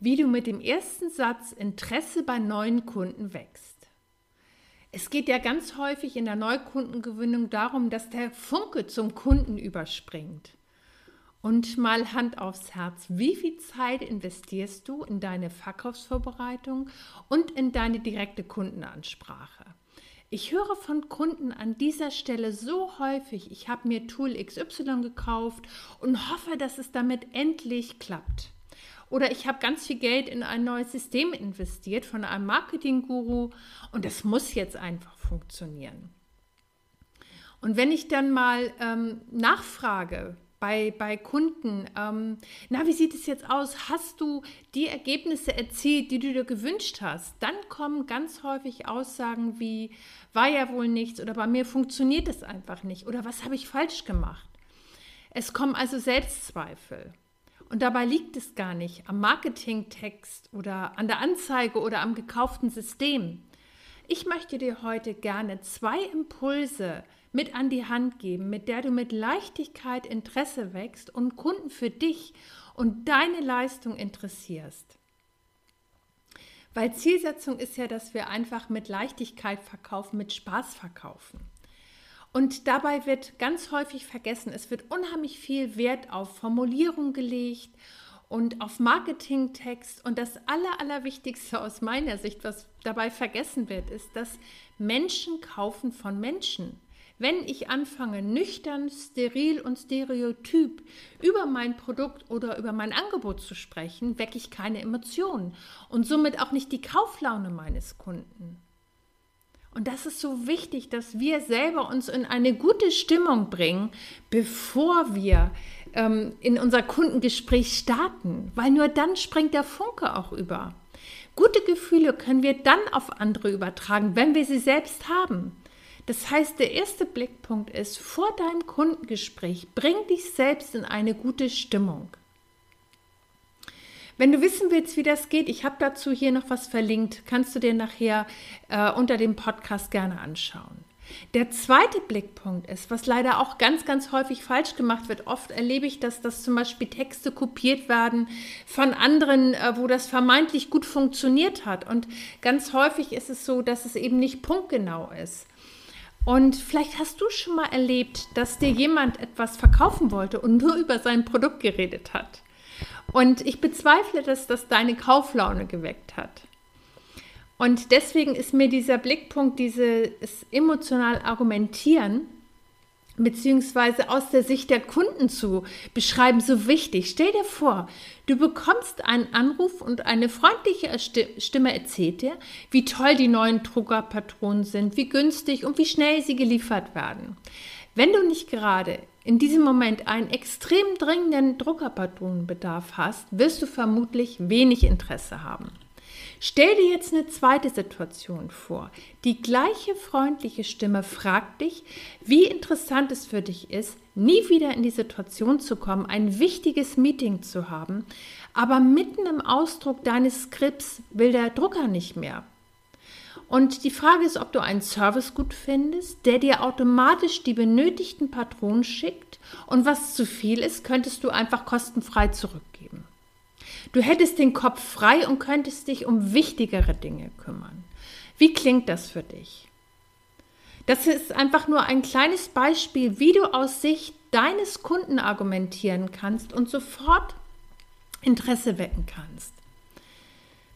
Wie du mit dem ersten Satz Interesse bei neuen Kunden wächst. Es geht ja ganz häufig in der Neukundengewinnung darum, dass der Funke zum Kunden überspringt. Und mal Hand aufs Herz, wie viel Zeit investierst du in deine Verkaufsvorbereitung und in deine direkte Kundenansprache? Ich höre von Kunden an dieser Stelle so häufig, ich habe mir Tool XY gekauft und hoffe, dass es damit endlich klappt. Oder ich habe ganz viel Geld in ein neues System investiert von einem Marketing-Guru und das muss jetzt einfach funktionieren. Und wenn ich dann mal ähm, nachfrage bei, bei Kunden, ähm, na, wie sieht es jetzt aus? Hast du die Ergebnisse erzielt, die du dir gewünscht hast? Dann kommen ganz häufig Aussagen wie, war ja wohl nichts oder bei mir funktioniert es einfach nicht oder was habe ich falsch gemacht? Es kommen also Selbstzweifel. Und dabei liegt es gar nicht am Marketingtext oder an der Anzeige oder am gekauften System. Ich möchte dir heute gerne zwei Impulse mit an die Hand geben, mit der du mit Leichtigkeit Interesse wächst und Kunden für dich und deine Leistung interessierst. Weil Zielsetzung ist ja, dass wir einfach mit Leichtigkeit verkaufen, mit Spaß verkaufen. Und dabei wird ganz häufig vergessen, es wird unheimlich viel Wert auf Formulierung gelegt und auf Marketingtext. Und das Aller, Allerwichtigste aus meiner Sicht, was dabei vergessen wird, ist, dass Menschen kaufen von Menschen. Wenn ich anfange, nüchtern, steril und stereotyp über mein Produkt oder über mein Angebot zu sprechen, wecke ich keine Emotionen und somit auch nicht die Kauflaune meines Kunden. Und das ist so wichtig, dass wir selber uns in eine gute Stimmung bringen, bevor wir ähm, in unser Kundengespräch starten, weil nur dann springt der Funke auch über. Gute Gefühle können wir dann auf andere übertragen, wenn wir sie selbst haben. Das heißt, der erste Blickpunkt ist, vor deinem Kundengespräch bring dich selbst in eine gute Stimmung. Wenn du wissen willst, wie das geht, ich habe dazu hier noch was verlinkt, kannst du dir nachher äh, unter dem Podcast gerne anschauen. Der zweite Blickpunkt ist, was leider auch ganz, ganz häufig falsch gemacht wird. Oft erlebe ich, dass das zum Beispiel Texte kopiert werden von anderen, äh, wo das vermeintlich gut funktioniert hat. Und ganz häufig ist es so, dass es eben nicht punktgenau ist. Und vielleicht hast du schon mal erlebt, dass dir jemand etwas verkaufen wollte und nur über sein Produkt geredet hat. Und ich bezweifle, dass das deine Kauflaune geweckt hat. Und deswegen ist mir dieser Blickpunkt, dieses emotional Argumentieren, beziehungsweise aus der Sicht der Kunden zu beschreiben, so wichtig. Stell dir vor, du bekommst einen Anruf und eine freundliche Stimme erzählt dir, wie toll die neuen Druckerpatronen sind, wie günstig und wie schnell sie geliefert werden. Wenn du nicht gerade in diesem Moment einen extrem dringenden Druckerpatronenbedarf hast, wirst du vermutlich wenig Interesse haben. Stell dir jetzt eine zweite Situation vor. Die gleiche freundliche Stimme fragt dich, wie interessant es für dich ist, nie wieder in die Situation zu kommen, ein wichtiges Meeting zu haben, aber mitten im Ausdruck deines Skripts will der Drucker nicht mehr. Und die Frage ist, ob du einen Service gut findest, der dir automatisch die benötigten Patronen schickt und was zu viel ist, könntest du einfach kostenfrei zurückgeben. Du hättest den Kopf frei und könntest dich um wichtigere Dinge kümmern. Wie klingt das für dich? Das ist einfach nur ein kleines Beispiel, wie du aus Sicht deines Kunden argumentieren kannst und sofort Interesse wecken kannst.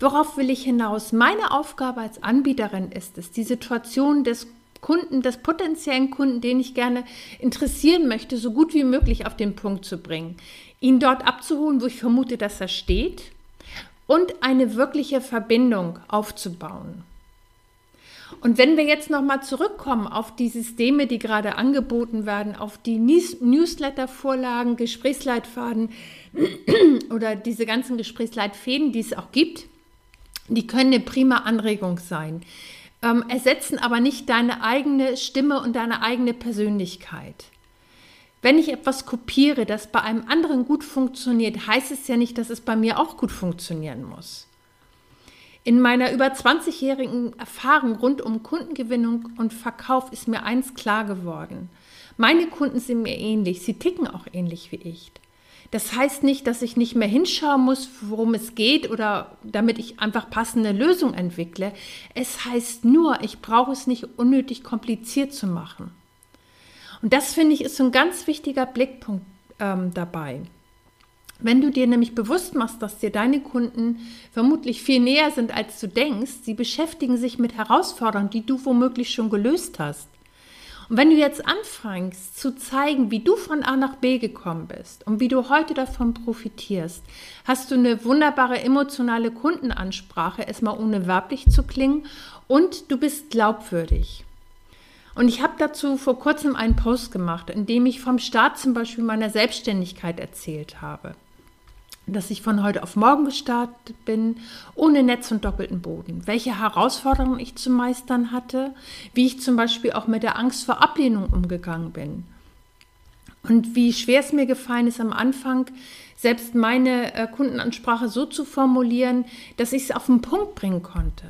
Worauf will ich hinaus? Meine Aufgabe als Anbieterin ist es, die Situation des Kunden, des potenziellen Kunden, den ich gerne interessieren möchte, so gut wie möglich auf den Punkt zu bringen. Ihn dort abzuholen, wo ich vermute, dass er steht und eine wirkliche Verbindung aufzubauen. Und wenn wir jetzt nochmal zurückkommen auf die Systeme, die gerade angeboten werden, auf die Newsletter-Vorlagen, Gesprächsleitfaden oder diese ganzen Gesprächsleitfäden, die es auch gibt, die können eine prima Anregung sein, ähm, ersetzen aber nicht deine eigene Stimme und deine eigene Persönlichkeit. Wenn ich etwas kopiere, das bei einem anderen gut funktioniert, heißt es ja nicht, dass es bei mir auch gut funktionieren muss. In meiner über 20-jährigen Erfahrung rund um Kundengewinnung und Verkauf ist mir eins klar geworden. Meine Kunden sind mir ähnlich, sie ticken auch ähnlich wie ich. Das heißt nicht, dass ich nicht mehr hinschauen muss, worum es geht oder damit ich einfach passende Lösungen entwickle. Es heißt nur, ich brauche es nicht unnötig kompliziert zu machen. Und das finde ich ist so ein ganz wichtiger Blickpunkt ähm, dabei. Wenn du dir nämlich bewusst machst, dass dir deine Kunden vermutlich viel näher sind, als du denkst, sie beschäftigen sich mit Herausforderungen, die du womöglich schon gelöst hast. Und wenn du jetzt anfängst zu zeigen, wie du von A nach B gekommen bist und wie du heute davon profitierst, hast du eine wunderbare emotionale Kundenansprache, erstmal ohne werblich zu klingen und du bist glaubwürdig. Und ich habe dazu vor kurzem einen Post gemacht, in dem ich vom Start zum Beispiel meiner Selbstständigkeit erzählt habe dass ich von heute auf morgen gestartet bin, ohne Netz und doppelten Boden, welche Herausforderungen ich zu meistern hatte, wie ich zum Beispiel auch mit der Angst vor Ablehnung umgegangen bin und wie schwer es mir gefallen ist am Anfang, selbst meine äh, Kundenansprache so zu formulieren, dass ich es auf den Punkt bringen konnte.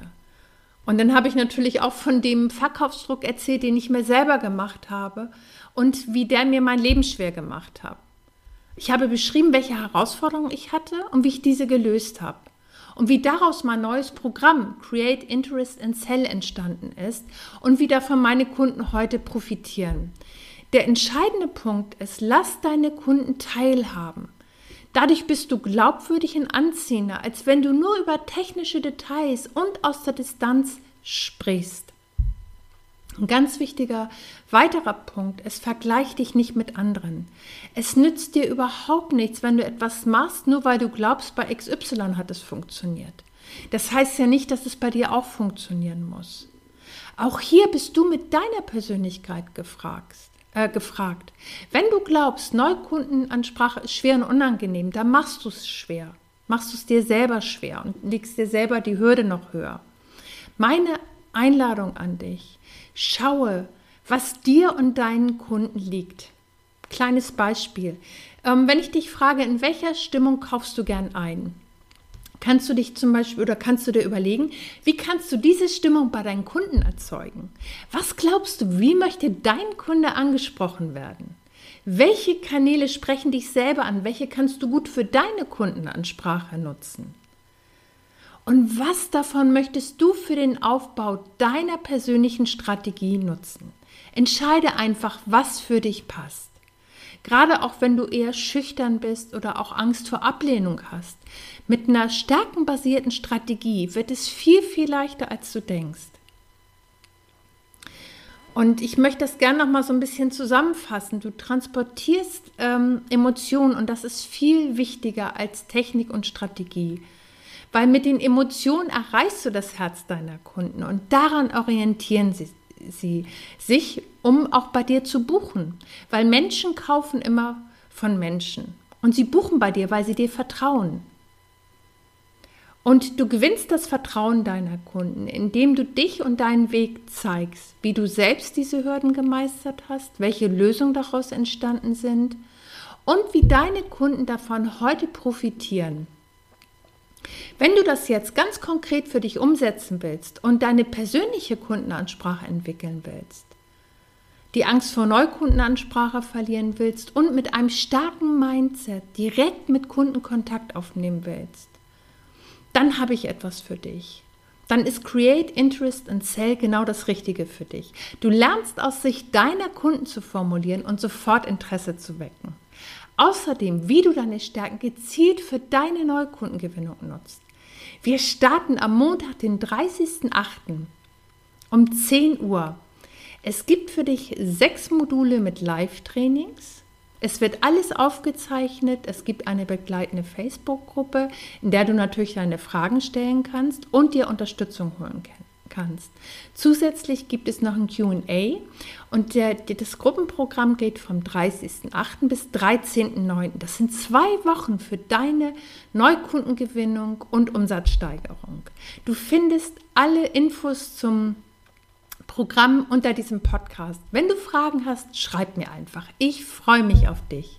Und dann habe ich natürlich auch von dem Verkaufsdruck erzählt, den ich mir selber gemacht habe und wie der mir mein Leben schwer gemacht hat. Ich habe beschrieben, welche Herausforderungen ich hatte und wie ich diese gelöst habe. Und wie daraus mein neues Programm Create Interest and Sell entstanden ist und wie davon meine Kunden heute profitieren. Der entscheidende Punkt ist, lass deine Kunden teilhaben. Dadurch bist du glaubwürdig und anziehender, als wenn du nur über technische Details und aus der Distanz sprichst. Ein ganz wichtiger weiterer Punkt, es vergleicht dich nicht mit anderen. Es nützt dir überhaupt nichts, wenn du etwas machst, nur weil du glaubst, bei XY hat es funktioniert. Das heißt ja nicht, dass es bei dir auch funktionieren muss. Auch hier bist du mit deiner Persönlichkeit gefragt. Äh, gefragt. Wenn du glaubst, Neukundenansprache ist schwer und unangenehm, dann machst du es schwer. Machst du es dir selber schwer und legst dir selber die Hürde noch höher. Meine Einladung an dich, Schaue, was dir und deinen Kunden liegt. Kleines Beispiel. Ähm, wenn ich dich frage, in welcher Stimmung kaufst du gern ein? Kannst du dich zum Beispiel oder kannst du dir überlegen, wie kannst du diese Stimmung bei deinen Kunden erzeugen? Was glaubst du, wie möchte dein Kunde angesprochen werden? Welche Kanäle sprechen dich selber an? Welche kannst du gut für deine Kundenansprache nutzen? Und was davon möchtest du für den Aufbau deiner persönlichen Strategie nutzen? Entscheide einfach, was für dich passt. Gerade auch wenn du eher schüchtern bist oder auch Angst vor Ablehnung hast. Mit einer stärkenbasierten Strategie wird es viel, viel leichter, als du denkst. Und ich möchte das gerne noch mal so ein bisschen zusammenfassen. Du transportierst ähm, Emotionen und das ist viel wichtiger als Technik und Strategie. Weil mit den Emotionen erreichst du das Herz deiner Kunden und daran orientieren sie, sie sich, um auch bei dir zu buchen. Weil Menschen kaufen immer von Menschen und sie buchen bei dir, weil sie dir vertrauen. Und du gewinnst das Vertrauen deiner Kunden, indem du dich und deinen Weg zeigst, wie du selbst diese Hürden gemeistert hast, welche Lösungen daraus entstanden sind und wie deine Kunden davon heute profitieren. Wenn du das jetzt ganz konkret für dich umsetzen willst und deine persönliche Kundenansprache entwickeln willst, die Angst vor Neukundenansprache verlieren willst und mit einem starken Mindset direkt mit Kunden Kontakt aufnehmen willst, dann habe ich etwas für dich. Dann ist Create Interest and Sell genau das Richtige für dich. Du lernst aus Sicht deiner Kunden zu formulieren und sofort Interesse zu wecken. Außerdem, wie du deine Stärken gezielt für deine Neukundengewinnung nutzt. Wir starten am Montag, den 30.08. um 10 Uhr. Es gibt für dich sechs Module mit Live-Trainings. Es wird alles aufgezeichnet. Es gibt eine begleitende Facebook-Gruppe, in der du natürlich deine Fragen stellen kannst und dir Unterstützung holen kannst. Zusätzlich gibt es noch ein QA und der, das Gruppenprogramm geht vom 30.08. bis 13.09. Das sind zwei Wochen für deine Neukundengewinnung und Umsatzsteigerung. Du findest alle Infos zum Programm unter diesem Podcast. Wenn du Fragen hast, schreib mir einfach. Ich freue mich auf dich.